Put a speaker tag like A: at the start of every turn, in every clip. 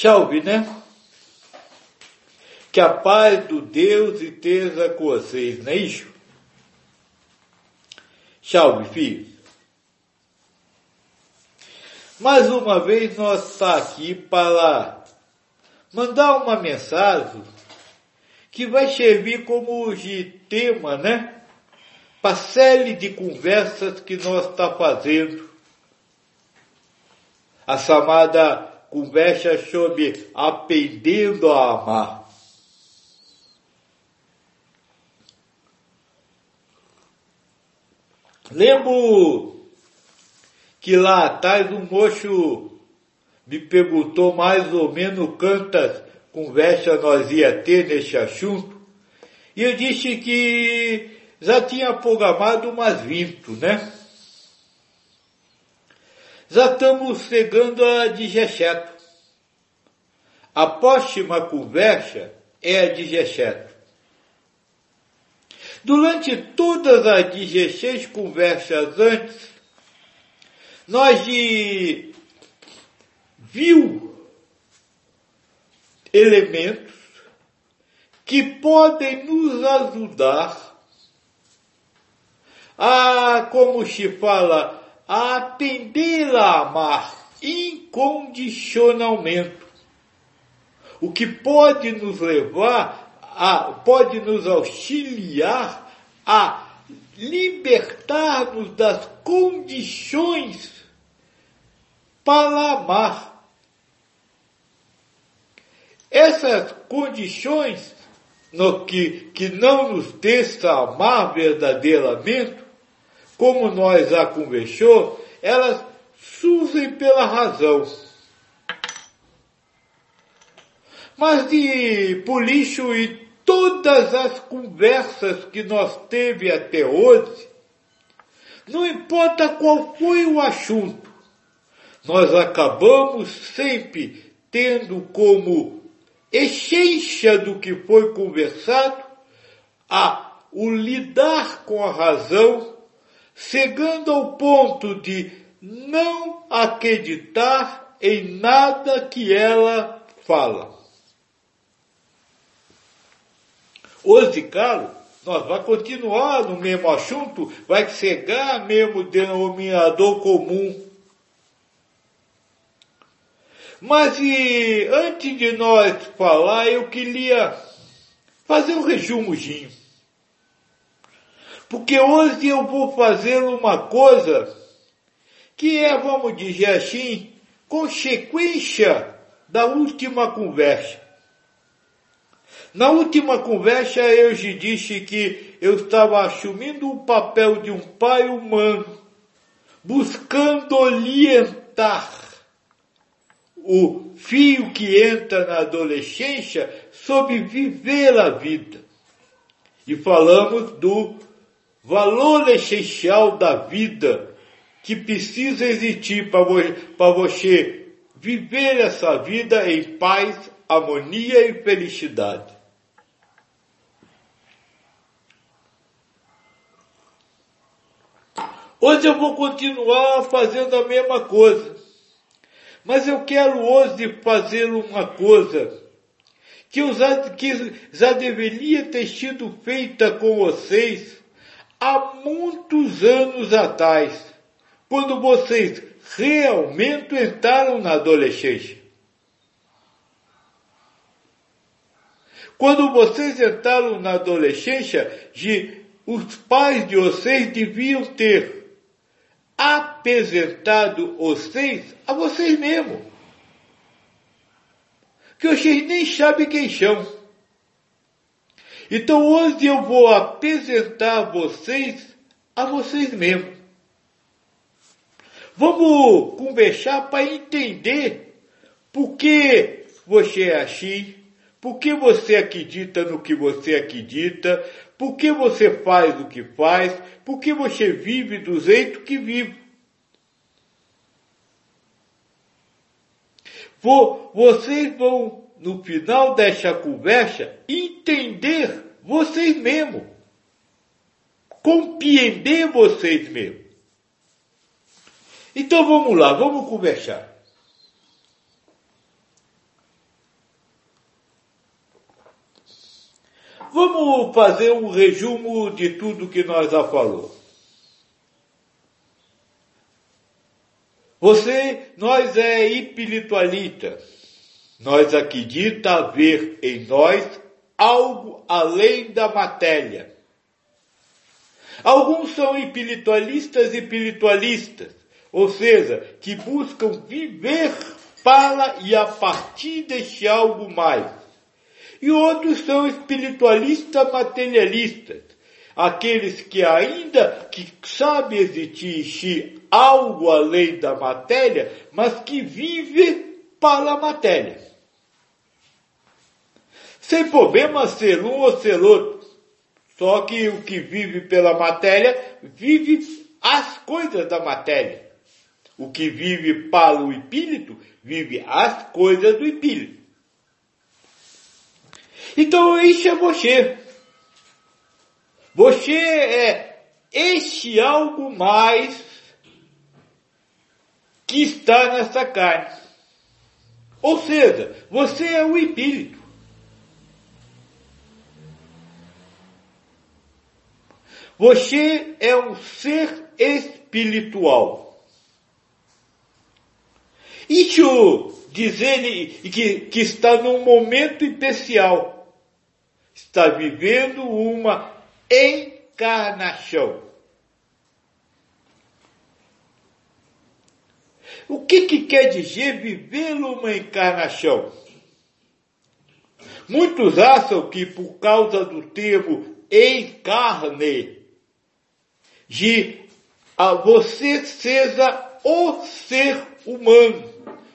A: Salve, né? Que a paz do Deus esteja com vocês, não é isso? Salve, filho. Mais uma vez nós está aqui para mandar uma mensagem que vai servir como de tema, né? Para série de conversas que nós está fazendo. A chamada conversa sobre aprendendo a amar. Lembro que lá atrás um moço me perguntou mais ou menos quantas conversas nós ia ter nesse assunto, e eu disse que já tinha programado umas 20, né? Já estamos chegando a 17. A próxima conversa é a 17. Durante todas as 16 conversas antes, nós de viu elementos que podem nos ajudar a, como se fala, a aprender a amar incondicionalmente. O que pode nos levar a, pode nos auxiliar a libertar-nos das condições para amar. Essas condições no que, que não nos deixam amar verdadeiramente, como nós já conversou, elas surgem pela razão. Mas de polício e todas as conversas que nós teve até hoje, não importa qual foi o assunto, nós acabamos sempre tendo como essência do que foi conversado a o lidar com a razão, chegando ao ponto de não acreditar em nada que ela fala. Hoje, claro, nós vamos continuar no mesmo assunto, vai chegar mesmo denominador comum. Mas e, antes de nós falar, eu queria fazer um resumozinho. Porque hoje eu vou fazer uma coisa que é, vamos dizer assim, consequência da última conversa. Na última conversa eu te disse que eu estava assumindo o papel de um pai humano, buscando orientar o filho que entra na adolescência sobre viver a vida. E falamos do valor essencial da vida que precisa existir para você viver essa vida em paz, harmonia e felicidade. Hoje eu vou continuar fazendo a mesma coisa. Mas eu quero hoje fazer uma coisa que, eu já, que já deveria ter sido feita com vocês há muitos anos atrás, quando vocês realmente entraram na adolescência. Quando vocês entraram na adolescência, de, os pais de vocês deviam ter apresentado vocês a vocês mesmos. Que vocês nem sabem quem são. Então hoje eu vou apresentar vocês a vocês mesmos. Vamos conversar para entender por que você é assim, por que você acredita no que você acredita, por que você faz o que faz? Por que você vive do jeito que vive? Vocês vão, no final desta conversa, entender vocês mesmos. Compreender vocês mesmos. Então vamos lá, vamos conversar. Vamos fazer um resumo de tudo que nós já falou. Você, nós é espiritualista. Nós acredita haver em nós algo além da matéria. Alguns são espiritualistas e espiritualistas, ou seja, que buscam viver para e a partir deste algo mais. E outros são espiritualistas materialistas, aqueles que ainda que sabem existir algo além da matéria, mas que vivem para a matéria. Sem problema ser um ou ser outro. Só que o que vive pela matéria, vive as coisas da matéria. O que vive para o espírito, vive as coisas do espírito. Então isso é você. Você é este algo mais que está nessa carne. Ou seja, você é o espírito. Você é um ser espiritual. Isso dizer que, que está num momento especial. Está vivendo uma encarnação. O que, que quer dizer viver uma encarnação? Muitos acham que por causa do termo encarne, de a você seja o ser humano,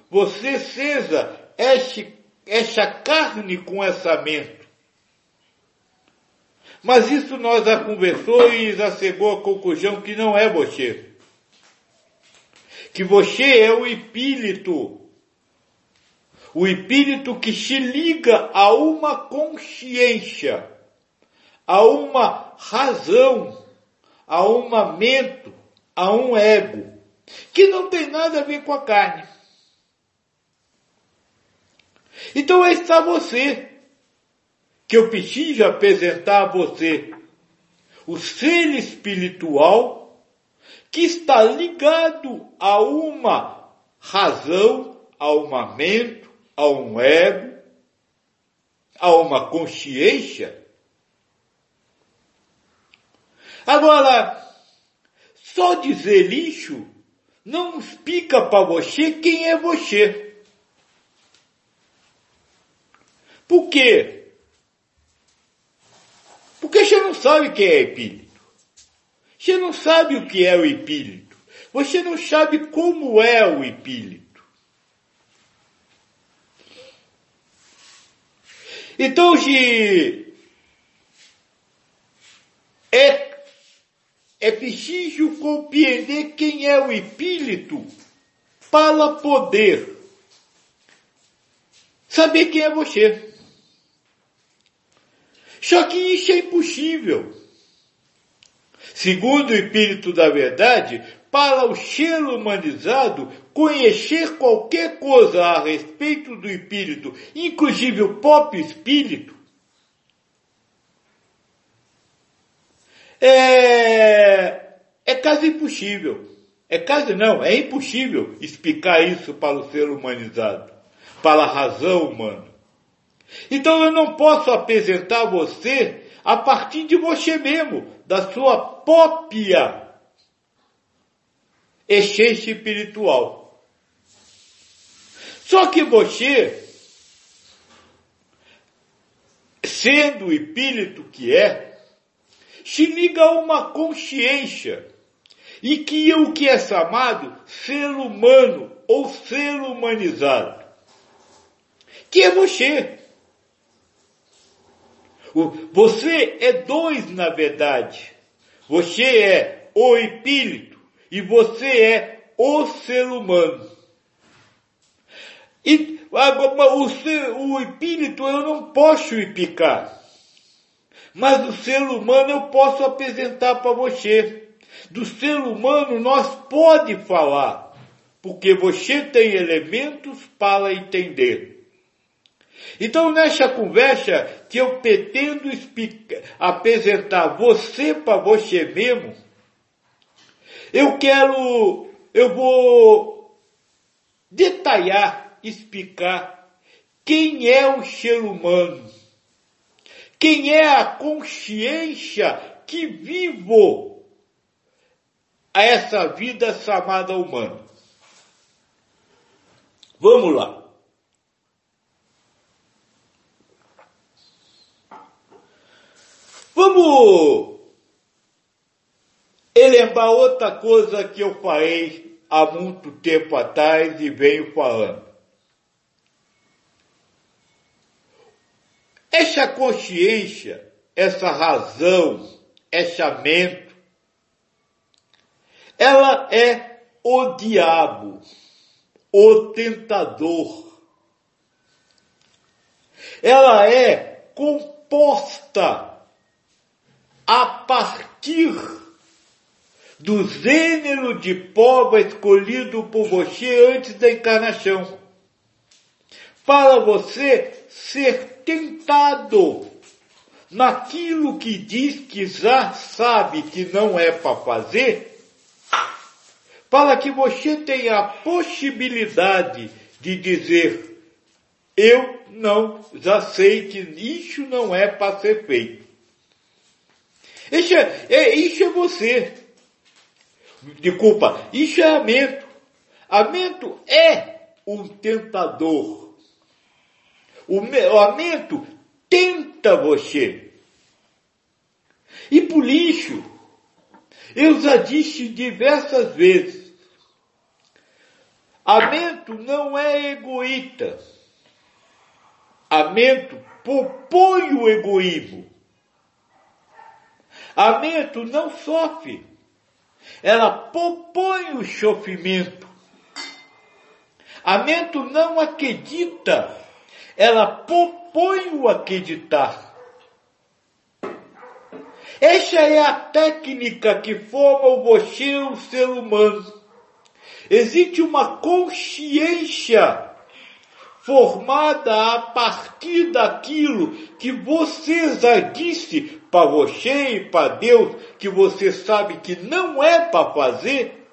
A: você seja este, esta carne com essa mente. Mas isso nós já conversou e já chegou à conclusão que não é você que você é o espírito. O espírito que se liga a uma consciência, a uma razão, a uma mente, a um ego, que não tem nada a ver com a carne. Então aí está você, que eu preciso apresentar a você, o ser espiritual que está ligado a uma razão, a uma mente, a um ego, a uma consciência. Agora, só dizer isso não explica para você quem é você. Por quê? Porque você não sabe quem é espírito. Você não sabe o que é o espírito. Você não sabe como é o espírito. Então, se é, é preciso compreender quem é o espírito para poder saber quem é você. Só que isso é impossível. Segundo o espírito da verdade, para o ser humanizado, conhecer qualquer coisa a respeito do espírito, inclusive o próprio espírito, é, é quase impossível. É quase não, é impossível explicar isso para o ser humanizado, para a razão humana. Então eu não posso apresentar você a partir de você mesmo, da sua própria essência espiritual. Só que você, sendo o espírito que é, se liga a uma consciência e que o que é chamado ser humano ou ser humanizado, que é você. Você é dois na verdade. Você é o espírito e você é o ser humano. E o, ser, o espírito eu não posso explicar. Mas o ser humano eu posso apresentar para você. Do ser humano nós pode falar, porque você tem elementos para entender. Então, nessa conversa que eu pretendo apresentar você para você mesmo, eu quero, eu vou detalhar, explicar quem é o ser humano, quem é a consciência que vivo a essa vida chamada humana. Vamos lá. Vamos lembrar outra coisa que eu falei há muito tempo atrás e venho falando. Essa consciência, essa razão, essa mente, ela é o diabo, o tentador. Ela é composta a partir do gênero de povo escolhido por você antes da encarnação, para você ser tentado naquilo que diz que já sabe que não é para fazer, para que você tenha a possibilidade de dizer, eu não, já sei que isso não é para ser feito. Isso é, é, isso é você. Desculpa, isso é amento. Amento é um tentador. O, o amento tenta você. E por lixo, eu já disse diversas vezes, amento não é egoísta. Amento propõe o egoísmo. A mente não sofre. Ela propõe o sofrimento. A mente não acredita. Ela propõe o acreditar. Essa é a técnica que forma você, o ser humano. Existe uma consciência formada a partir daquilo que você já disse para você e para Deus, que você sabe que não é para fazer,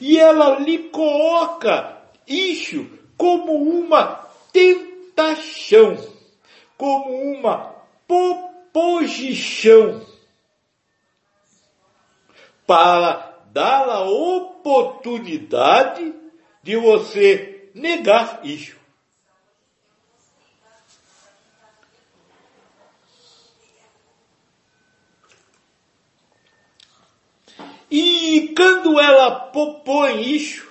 A: e ela lhe coloca isso como uma tentação, como uma proposição, para dar a oportunidade de você negar isso. E quando ela propõe isso,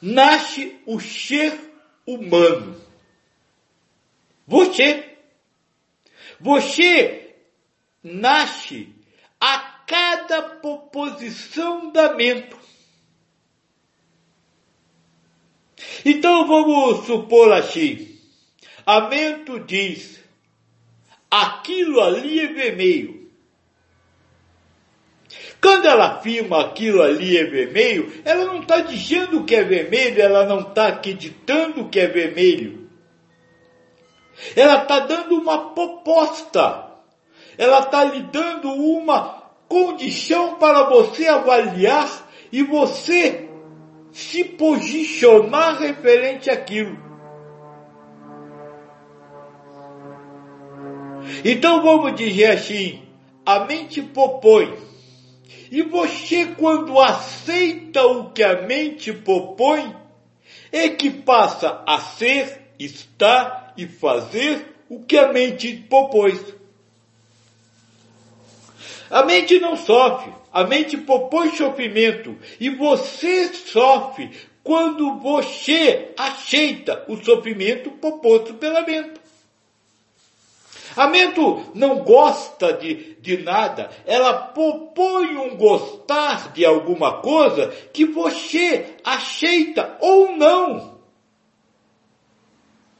A: nasce o ser humano. Você. Você nasce a cada proposição da mente. Então vamos supor assim. A mento diz, aquilo ali é vermelho. Quando ela afirma aquilo ali é vermelho, ela não está dizendo que é vermelho, ela não está acreditando que é vermelho. Ela está dando uma proposta. Ela está lhe dando uma condição para você avaliar e você se posicionar referente àquilo. Então vamos dizer assim, a mente propõe. E você quando aceita o que a mente propõe, é que passa a ser, estar e fazer o que a mente propôs. A mente não sofre, a mente propõe sofrimento e você sofre quando você aceita o sofrimento proposto pela mente. A mente não gosta de, de nada, ela propõe um gostar de alguma coisa que você aceita ou não,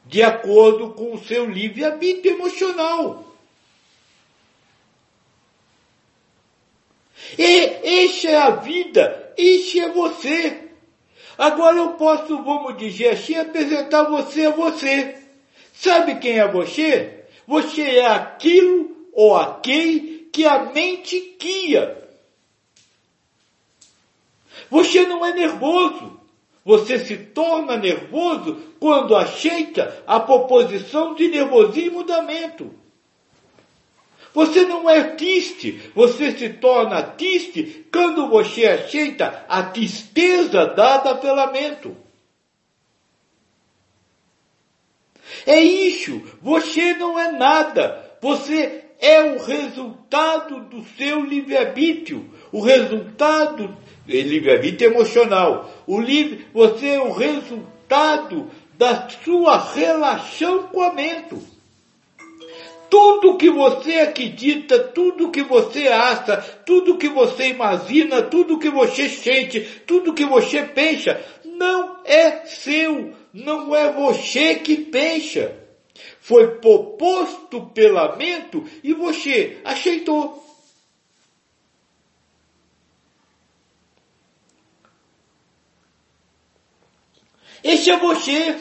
A: de acordo com o seu livre-arbítrio emocional. E essa é a vida, isso é você. Agora eu posso, vamos dizer assim, apresentar você a você. Sabe quem é você? Você é aquilo ou aquele que a mente guia. Você não é nervoso. Você se torna nervoso quando aceita a proposição de nervosismo e mudamento. Você não é triste, você se torna triste quando você aceita a tristeza dada pelo lamento. É isso, você não é nada, você é o resultado do seu livre-arbítrio, o resultado, é livre-arbítrio emocional, o livre, você é o resultado da sua relação com a mente. Tudo que você acredita, tudo que você acha, tudo que você imagina, tudo que você sente, tudo que você pensa, não é seu, não é você que pensa. Foi proposto pela mente e você aceitou. Esse é você.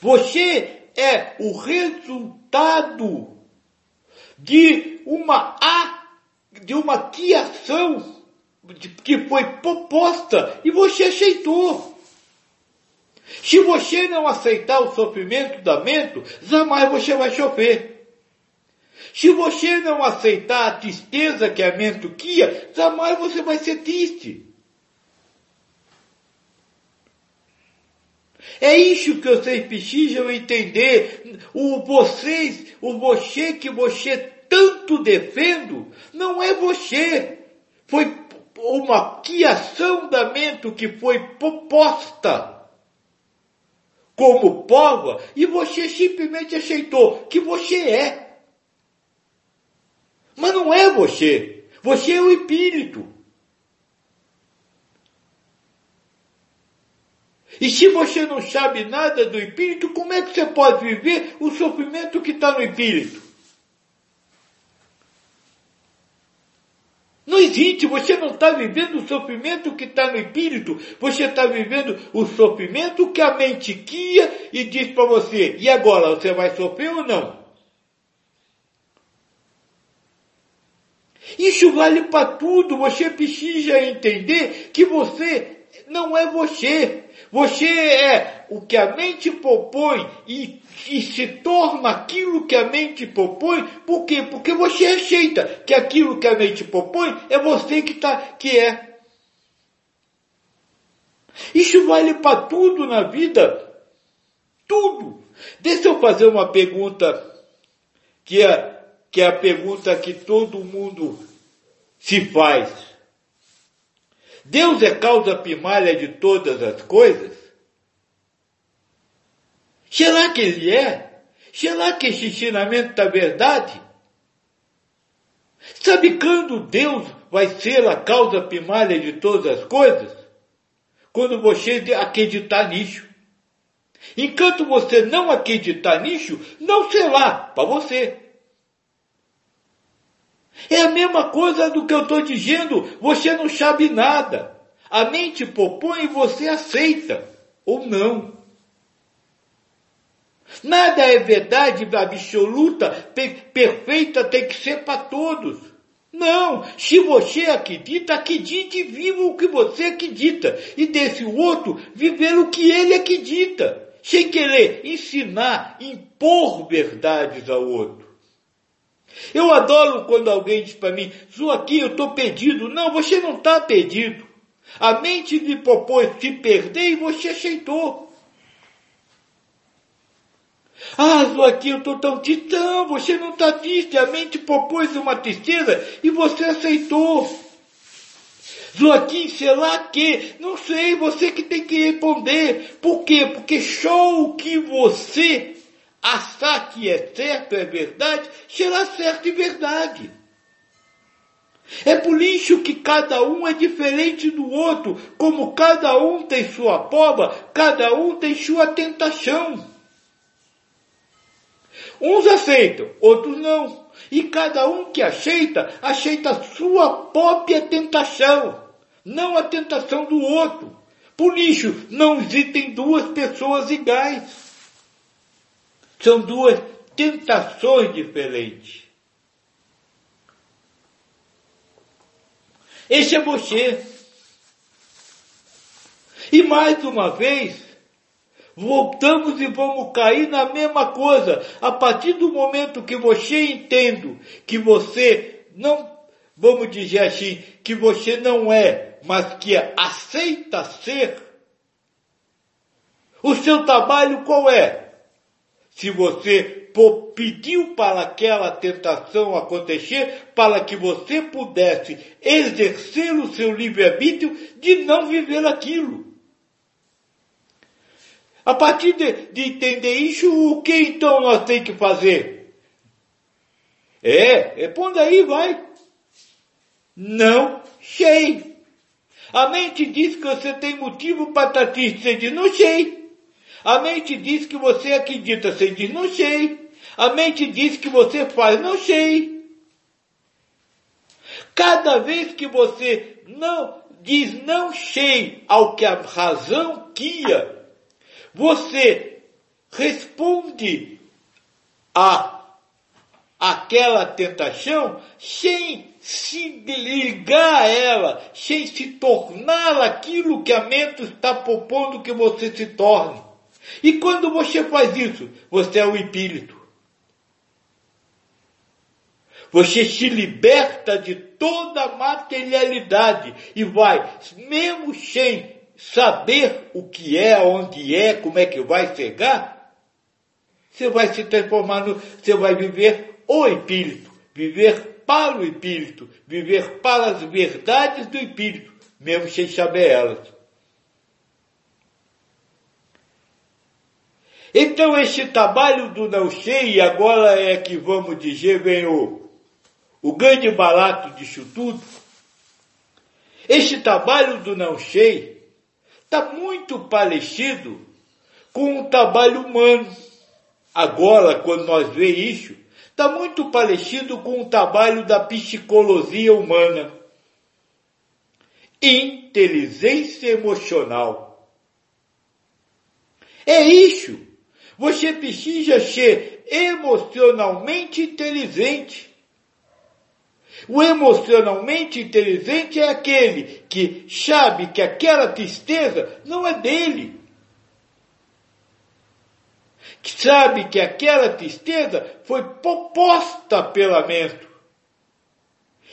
A: Você é o resultado de uma de uma criação que foi proposta e você aceitou. Se você não aceitar o sofrimento da mente, jamais você vai sofrer. Se você não aceitar a tristeza que a mente cria, jamais você vai ser triste. É isso que vocês precisam entender. O vocês, o você que você tanto defende, não é você. Foi uma criação da mente que foi proposta como prova e você simplesmente aceitou que você é. Mas não é você. Você é o espírito. E se você não sabe nada do espírito, como é que você pode viver o sofrimento que está no espírito? Não existe, você não está vivendo o sofrimento que está no espírito, você está vivendo o sofrimento que a mente guia e diz para você, e agora, você vai sofrer ou não? Isso vale para tudo, você precisa entender que você não é você. Você é o que a mente propõe e, e, se torna aquilo que a mente propõe. Por quê? Porque você aceita que aquilo que a mente propõe é você que, tá, que é. Isso vale para tudo na vida. Tudo. Deixa eu fazer uma pergunta que é, que é a pergunta que todo mundo se faz. Deus é causa primária de todas as coisas? Será que Ele é? Será que esse ensinamento da verdade? Sabe quando Deus vai ser a causa primária de todas as coisas? Quando você acreditar nisso. Enquanto você não acreditar nisso, não será para você. É a mesma coisa do que eu estou dizendo. Você não sabe nada. A mente propõe e você aceita. Ou não. Nada é verdade absoluta, perfeita, tem que ser para todos. Não, se você acredita, acredite e viva o que você acredita. E desse outro, viver o que ele acredita. Sem querer ensinar, impor verdades ao outro. Eu adoro quando alguém diz para mim, aqui eu estou perdido. Não, você não está perdido. A mente lhe propôs se perder e você aceitou. Ah, aqui eu estou tão. Não, você não está triste. A mente propôs uma tristeza e você aceitou. Joaquim, sei lá que, não sei, você que tem que responder. Por quê? Porque só o que você achar que é certo, é verdade, será certo e verdade. É por isso que cada um é diferente do outro, como cada um tem sua prova, cada um tem sua tentação. Uns aceitam, outros não. E cada um que aceita, aceita sua própria tentação, não a tentação do outro. pro lixo. Não existem duas pessoas iguais. São duas tentações diferentes. Esse é você. E mais uma vez, voltamos e vamos cair na mesma coisa. A partir do momento que você entende que você não, vamos dizer assim, que você não é, mas que aceita ser, o seu trabalho qual é? Se você pediu para aquela tentação acontecer, para que você pudesse exercer o seu livre-arbítrio de não viver aquilo. A partir de, de entender isso, o que então nós temos que fazer? É, é pondo aí, vai. Não sei. A mente diz que você tem motivo para estar triste, você diz, não sei. A mente diz que você acredita, você diz, não sei. A mente diz que você faz, não sei. Cada vez que você não diz não sei ao que a razão guia, você responde a aquela tentação sem se ligar a ela, sem se tornar aquilo que a mente está propondo que você se torne. E quando você faz isso, você é o espírito. Você se liberta de toda a materialidade e vai, mesmo sem saber o que é, onde é, como é que vai chegar, você vai se transformar no, você vai viver o espírito, viver para o espírito, viver para as verdades do espírito, mesmo sem saber elas. Então este trabalho do não sei, agora é que vamos dizer, vem o, o grande barato disso tudo. Este trabalho do não sei está muito parecido com o trabalho humano. Agora, quando nós vê isso, está muito parecido com o trabalho da psicologia humana. Inteligência emocional. É isso. Você precisa ser emocionalmente inteligente. O emocionalmente inteligente é aquele que sabe que aquela tristeza não é dele. Que sabe que aquela tristeza foi proposta pela mente.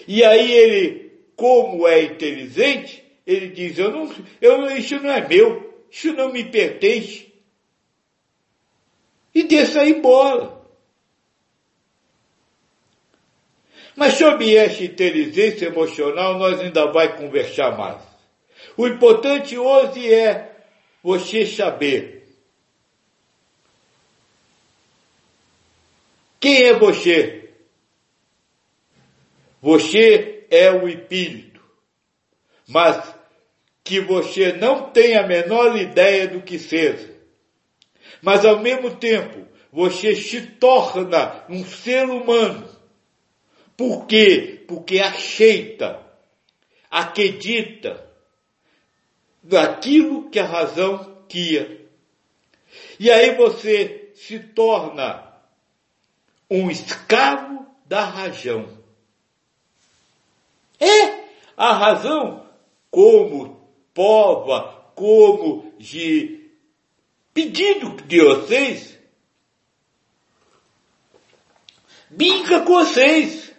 A: E aí ele, como é inteligente, ele diz, eu não, eu, isso não é meu, isso não me pertence e deixa ir embora. Mas sobre essa inteligência emocional nós ainda vai conversar mais. O importante hoje é você saber quem é você. Você é o espírito, mas que você não tem a menor ideia do que seja mas ao mesmo tempo você se torna um ser humano. Por quê? Porque aceita, acredita naquilo que a razão quer. E aí você se torna um escravo da razão. É a razão como pova, como de pedido de vocês, brinca com vocês.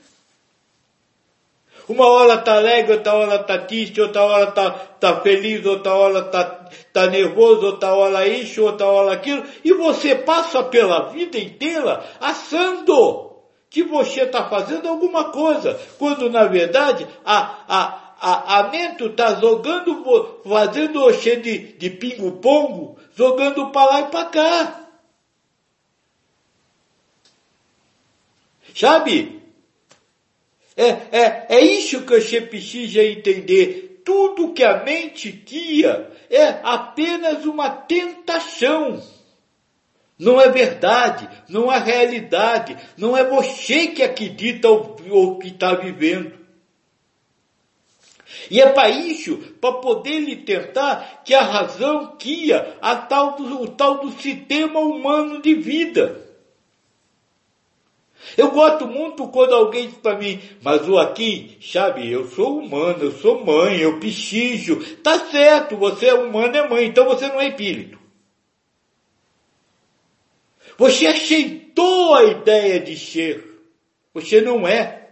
A: Uma hora tá alegre, outra hora tá triste, outra hora tá, tá feliz, outra hora tá, tá nervoso, outra hora isso, outra hora aquilo, e você passa pela vida inteira assando que você está fazendo alguma coisa, quando na verdade a, a, a, a está jogando, fazendo você de, de pingo-pongo, jogando para lá e para cá. Sabe? É, é, é isso que você precisa entender. Tudo que a mente guia é apenas uma tentação. Não é verdade, não é realidade, não é você que acredita o, o que está vivendo. E é para isso, para poder lhe tentar que a razão guia a tal do, o tal do sistema humano de vida. Eu gosto muito quando alguém diz para mim, mas o aqui, sabe, eu sou humano, eu sou mãe, eu pichijo. Tá certo, você é humano, é mãe, então você não é espírito. Você aceitou a ideia de ser. Você não é.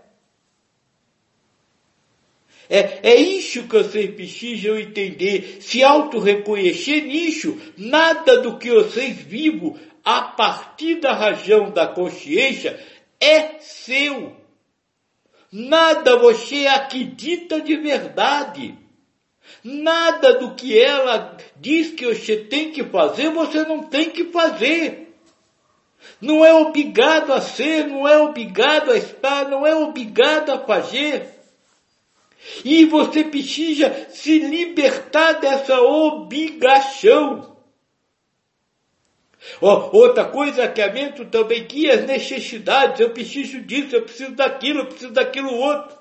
A: É, é isso que vocês precisam entender, se auto-reconhecer nisso. Nada do que vocês vivem a partir da região da consciência é seu. Nada você acredita de verdade. Nada do que ela diz que você tem que fazer, você não tem que fazer. Não é obrigado a ser, não é obrigado a estar, não é obrigado a fazer. E você precisa se libertar dessa obrigação. Oh, outra coisa que aumento também que as necessidades, eu preciso disso, eu preciso daquilo, eu preciso daquilo outro.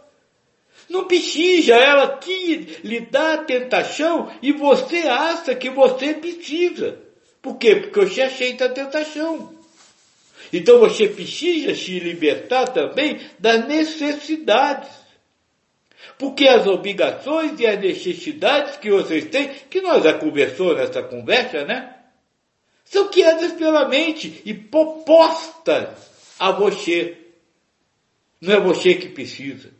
A: Não precisa, ela que lhe dá a tentação e você acha que você precisa. Por quê? Porque você aceita a tentação. Então você precisa se libertar também das necessidades. Porque as obrigações e as necessidades que vocês têm, que nós já conversou nessa conversa, né? São criadas pela mente e propostas a você. Não é você que precisa.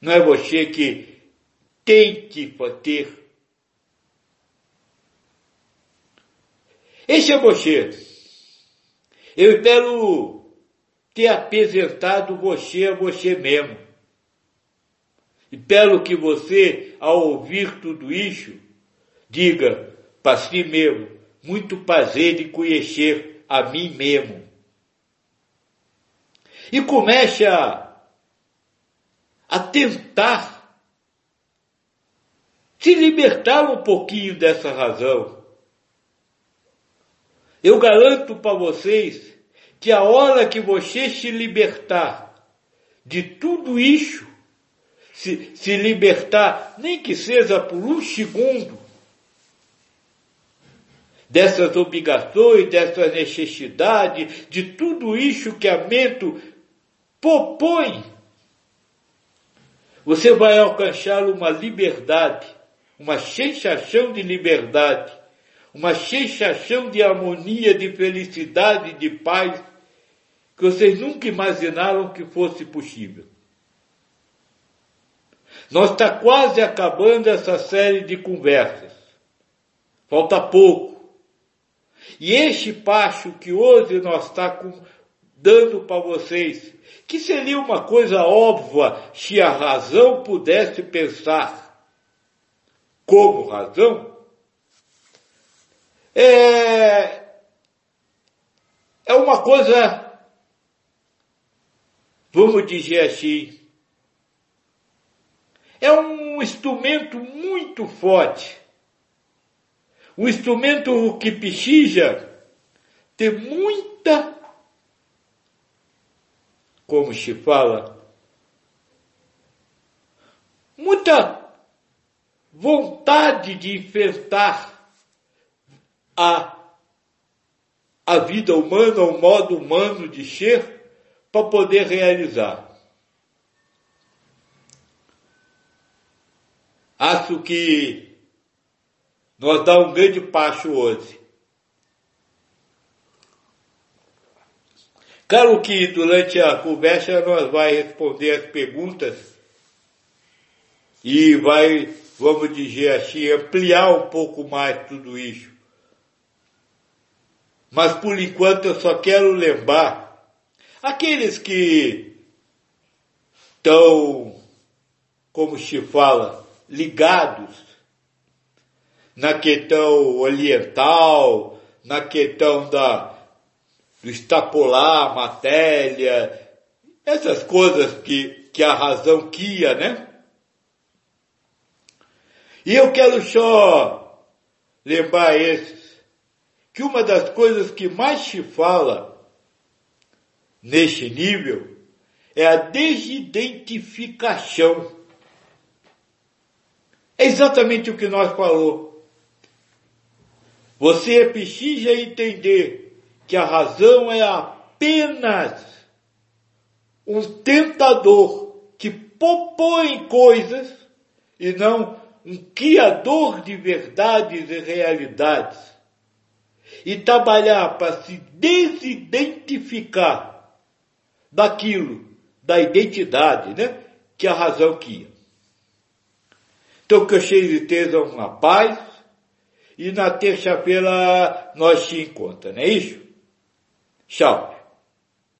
A: Não é você que tem que ter. Esse é você. Eu espero ter apresentado você a você mesmo. E pelo que você, ao ouvir tudo isso, diga para si mesmo, muito prazer de conhecer a mim mesmo. E comece a, a tentar se libertar um pouquinho dessa razão. Eu garanto para vocês que a hora que você se libertar de tudo isso, se, se libertar, nem que seja por um segundo, dessas obrigações, dessas necessidades, de tudo isso que a mente propõe, você vai alcançar uma liberdade, uma sensação de liberdade, uma sensação de harmonia, de felicidade, de paz, que vocês nunca imaginaram que fosse possível. Nós está quase acabando essa série de conversas. Falta pouco. E este passo que hoje nós está dando para vocês, que seria uma coisa óbvia se a razão pudesse pensar como razão, é, é uma coisa, vamos dizer assim, é um instrumento muito forte. Um instrumento que precisa ter muita, como se fala, muita vontade de enfrentar a, a vida humana, o modo humano de ser, para poder realizar. Acho que nós dá um grande passo hoje. Claro que durante a conversa nós vai responder as perguntas e vai, vamos dizer assim, ampliar um pouco mais tudo isso. Mas por enquanto eu só quero lembrar aqueles que estão, como se fala, ligados na questão oriental, na questão da, do extrapolar a matéria, essas coisas que, que a razão quia, né? E eu quero só lembrar esses, que uma das coisas que mais se fala neste nível é a desidentificação É exatamente o que nós falou. Você precisa entender que a razão é apenas um tentador que propõe coisas e não um criador de verdades e realidades. E trabalhar para se desidentificar daquilo, da identidade, né? Que a razão queria. Então, que eu cheio de tesa uma paz, e na terça-feira nós te encontramos, não é isso? Tchau.